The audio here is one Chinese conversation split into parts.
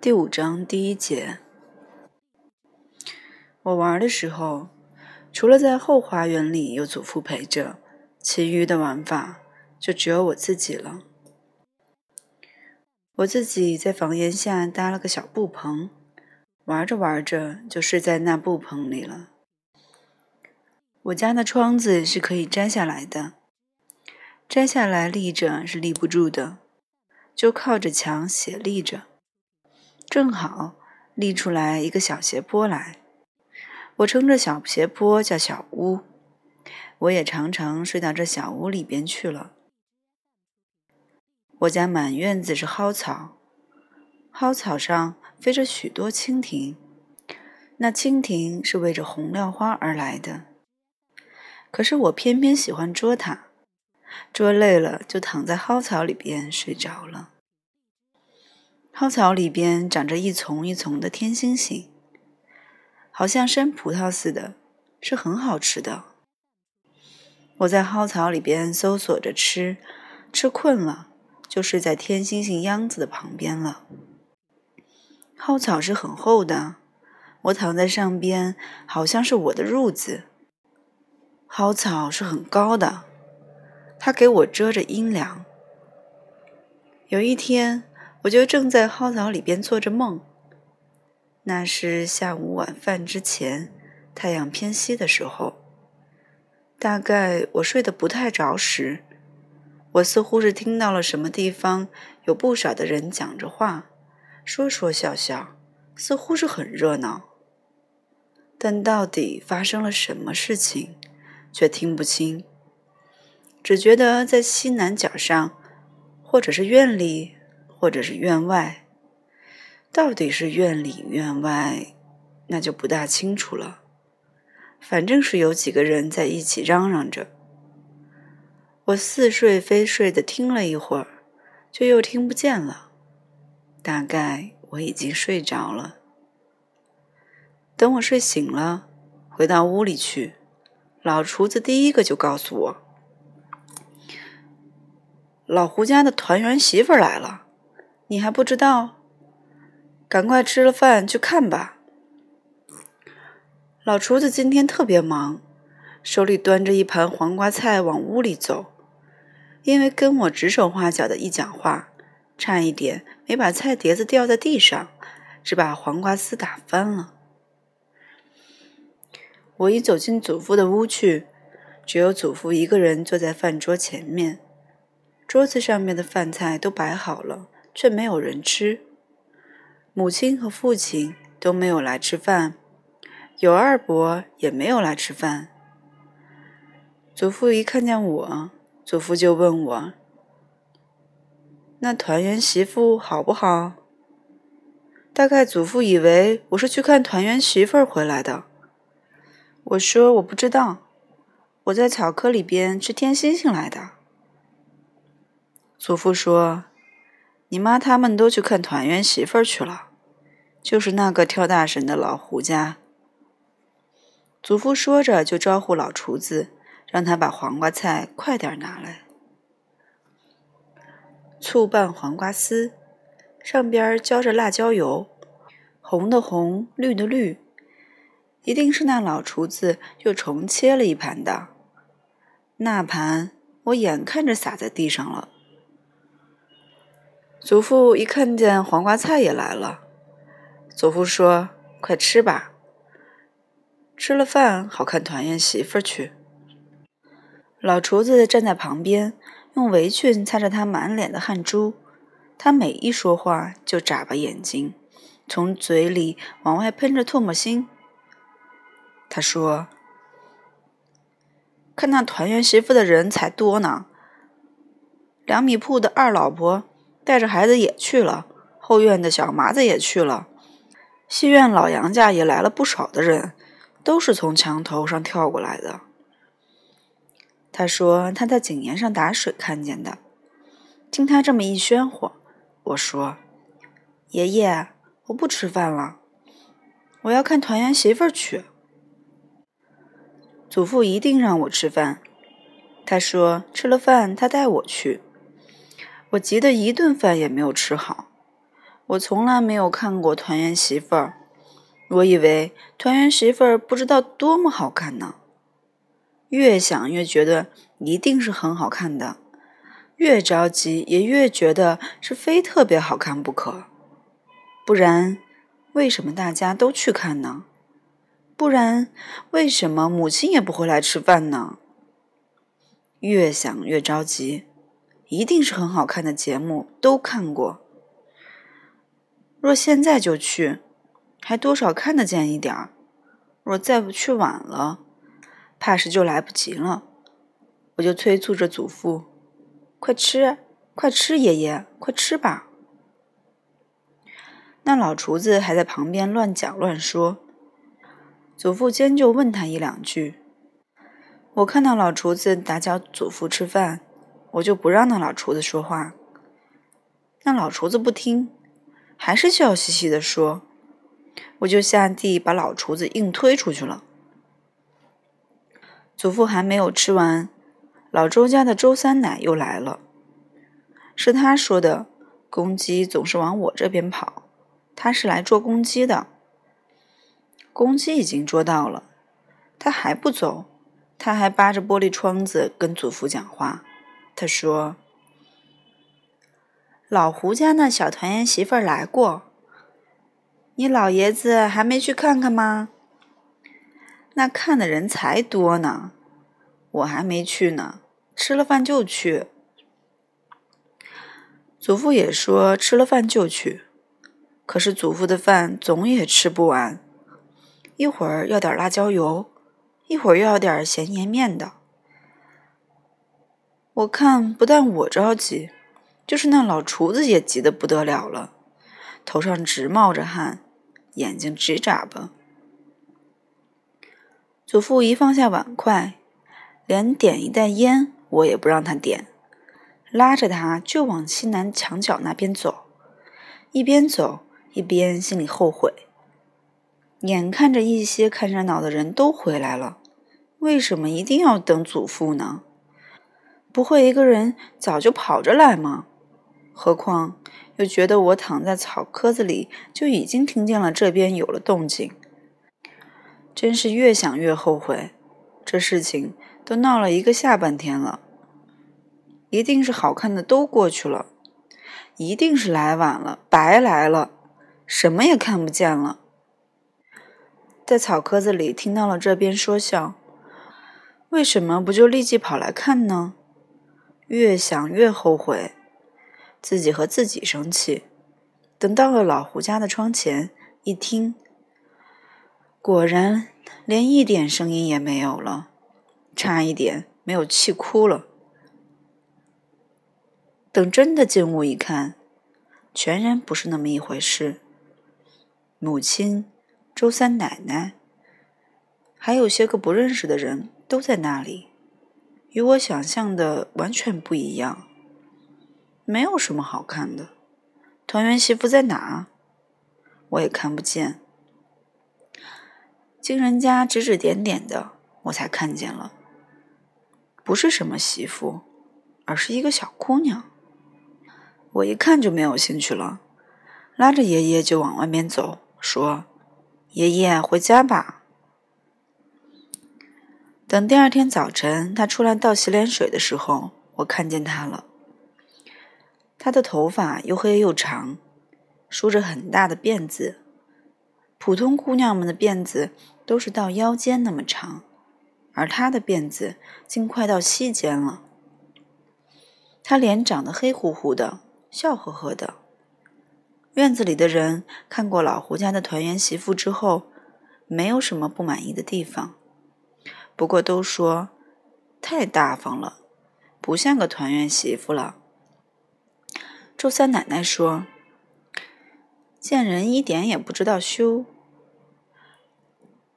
第五章第一节，我玩的时候，除了在后花园里有祖父陪着，其余的玩法就只有我自己了。我自己在房檐下搭了个小布棚，玩着玩着就睡在那布棚里了。我家的窗子是可以摘下来的，摘下来立着是立不住的，就靠着墙斜立着。正好立出来一个小斜坡来，我称这小斜坡叫小屋。我也常常睡到这小屋里边去了。我家满院子是蒿草，蒿草上飞着许多蜻蜓，那蜻蜓是为着红料花而来的。可是我偏偏喜欢捉它，捉累了就躺在蒿草里边睡着了。蒿草里边长着一丛一丛的天星星，好像山葡萄似的，是很好吃的。我在蒿草里边搜索着吃，吃困了就睡在天星星秧子的旁边了。蒿草是很厚的，我躺在上边，好像是我的褥子。蒿草是很高的，它给我遮着阴凉。有一天。我就正在蒿草里边做着梦，那是下午晚饭之前，太阳偏西的时候。大概我睡得不太着时，我似乎是听到了什么地方有不少的人讲着话，说说笑笑，似乎是很热闹。但到底发生了什么事情，却听不清，只觉得在西南角上，或者是院里。或者是院外，到底是院里院外，那就不大清楚了。反正是有几个人在一起嚷嚷着。我似睡非睡的听了一会儿，就又听不见了。大概我已经睡着了。等我睡醒了，回到屋里去，老厨子第一个就告诉我：“老胡家的团圆媳妇来了。”你还不知道？赶快吃了饭去看吧。老厨子今天特别忙，手里端着一盘黄瓜菜往屋里走，因为跟我指手画脚的一讲话，差一点没把菜碟子掉在地上，只把黄瓜丝打翻了。我一走进祖父的屋去，只有祖父一个人坐在饭桌前面，桌子上面的饭菜都摆好了。却没有人吃，母亲和父亲都没有来吃饭，有二伯也没有来吃饭。祖父一看见我，祖父就问我：“那团圆媳妇好不好？”大概祖父以为我是去看团圆媳妇回来的。我说我不知道，我在草窠里边吃天星星来的。祖父说。你妈他们都去看团圆媳妇去了，就是那个跳大神的老胡家。祖父说着，就招呼老厨子，让他把黄瓜菜快点拿来。醋拌黄瓜丝，上边浇着辣椒油，红的红，绿的绿，一定是那老厨子又重切了一盘的。那盘我眼看着洒在地上了。祖父一看见黄瓜菜也来了，祖父说：“快吃吧，吃了饭好看团圆媳妇去。”老厨子站在旁边，用围裙擦着他满脸的汗珠。他每一说话就眨巴眼睛，从嘴里往外喷着唾沫星。他说：“看那团圆媳妇的人才多呢，两米铺的二老婆。”带着孩子也去了，后院的小麻子也去了，西院老杨家也来了不少的人，都是从墙头上跳过来的。他说他在井沿上打水看见的。听他这么一喧哗，我说：“爷爷，我不吃饭了，我要看团圆媳妇去。”祖父一定让我吃饭，他说吃了饭他带我去。我急得一顿饭也没有吃好，我从来没有看过《团圆媳妇儿》，我以为《团圆媳妇儿》不知道多么好看呢。越想越觉得一定是很好看的，越着急也越觉得是非特别好看不可。不然，为什么大家都去看呢？不然，为什么母亲也不回来吃饭呢？越想越着急，一定是很好看的节目，都看过。若现在就去，还多少看得见一点儿；若再不去晚了，怕是就来不及了。我就催促着祖父：“快吃，快吃，爷爷，快吃吧！”那老厨子还在旁边乱讲乱说，祖父兼就问他一两句。我看到老厨子打搅祖父吃饭，我就不让那老厨子说话。那老厨子不听，还是笑嘻嘻的说，我就下地把老厨子硬推出去了。祖父还没有吃完，老周家的周三奶又来了。是他说的，公鸡总是往我这边跑，他是来捉公鸡的。公鸡已经捉到了，他还不走。他还扒着玻璃窗子跟祖父讲话。他说：“老胡家那小团圆媳妇儿来过，你老爷子还没去看看吗？那看的人才多呢，我还没去呢。吃了饭就去。”祖父也说吃了饭就去，可是祖父的饭总也吃不完，一会儿要点辣椒油。一会儿又要点咸盐面的，我看不但我着急，就是那老厨子也急得不得了了，头上直冒着汗，眼睛直眨巴。祖父一放下碗筷，连点一袋烟我也不让他点，拉着他就往西南墙角那边走，一边走一边心里后悔。眼看着一些看热闹的人都回来了，为什么一定要等祖父呢？不会一个人早就跑着来吗？何况又觉得我躺在草窠子里就已经听见了这边有了动静，真是越想越后悔。这事情都闹了一个下半天了，一定是好看的都过去了，一定是来晚了，白来了，什么也看不见了。在草窠子里听到了这边说笑，为什么不就立即跑来看呢？越想越后悔，自己和自己生气。等到了老胡家的窗前，一听，果然连一点声音也没有了，差一点没有气哭了。等真的进屋一看，全然不是那么一回事。母亲。周三奶奶，还有些个不认识的人都在那里，与我想象的完全不一样。没有什么好看的，团圆媳妇在哪？我也看不见。经人家指指点点的，我才看见了，不是什么媳妇，而是一个小姑娘。我一看就没有兴趣了，拉着爷爷就往外面走，说。爷爷回家吧。等第二天早晨，他出来倒洗脸水的时候，我看见他了。他的头发又黑又长，梳着很大的辫子。普通姑娘们的辫子都是到腰间那么长，而他的辫子竟快到膝间了。他脸长得黑乎乎的，笑呵呵的。院子里的人看过老胡家的团圆媳妇之后，没有什么不满意的地方，不过都说太大方了，不像个团圆媳妇了。周三奶奶说：“见人一点也不知道羞。”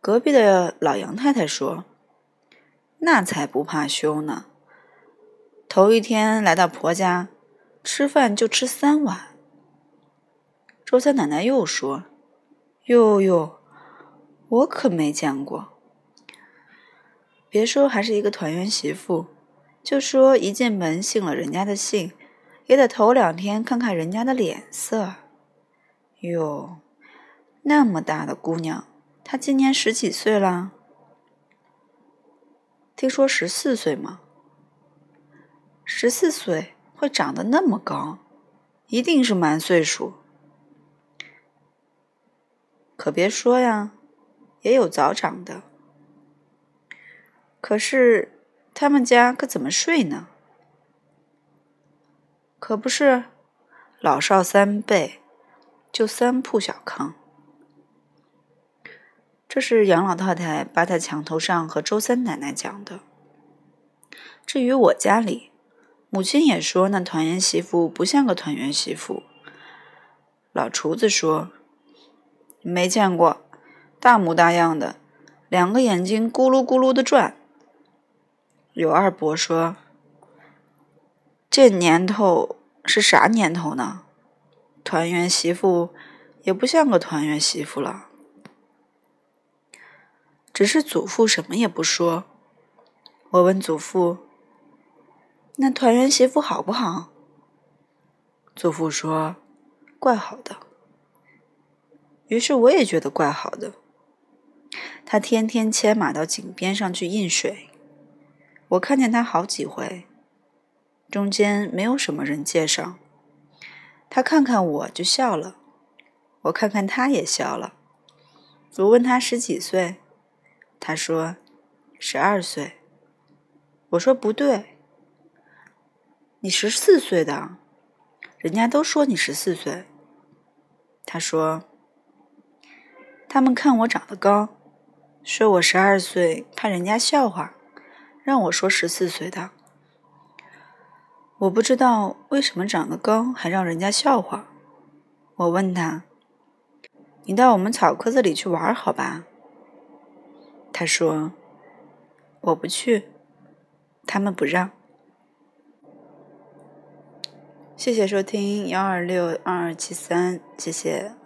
隔壁的老杨太太说：“那才不怕羞呢，头一天来到婆家，吃饭就吃三碗。”周三奶奶又说：“哟哟，我可没见过。别说还是一个团圆媳妇，就说一进门信了人家的信，也得头两天看看人家的脸色。哟，那么大的姑娘，她今年十几岁了？听说十四岁吗？十四岁会长得那么高，一定是满岁数。可别说呀，也有早长的。可是他们家可怎么睡呢？可不是，老少三辈，就三铺小炕。这是杨老太太扒在墙头上和周三奶奶讲的。至于我家里，母亲也说那团圆媳妇不像个团圆媳妇。老厨子说。没见过，大模大样的，两个眼睛咕噜咕噜的转。刘二伯说：“这年头是啥年头呢？团圆媳妇也不像个团圆媳妇了。”只是祖父什么也不说。我问祖父：“那团圆媳妇好不好？”祖父说：“怪好的。”于是我也觉得怪好的。他天天牵马到井边上去印水，我看见他好几回，中间没有什么人介绍。他看看我就笑了，我看看他也笑了。我问他十几岁，他说十二岁。我说不对，你十四岁的，人家都说你十四岁。他说。他们看我长得高，说我十二岁，怕人家笑话，让我说十四岁的。我不知道为什么长得高还让人家笑话。我问他：“你到我们草棵子里去玩好吧？”他说：“我不去，他们不让。”谢谢收听幺二六二二七三，谢谢。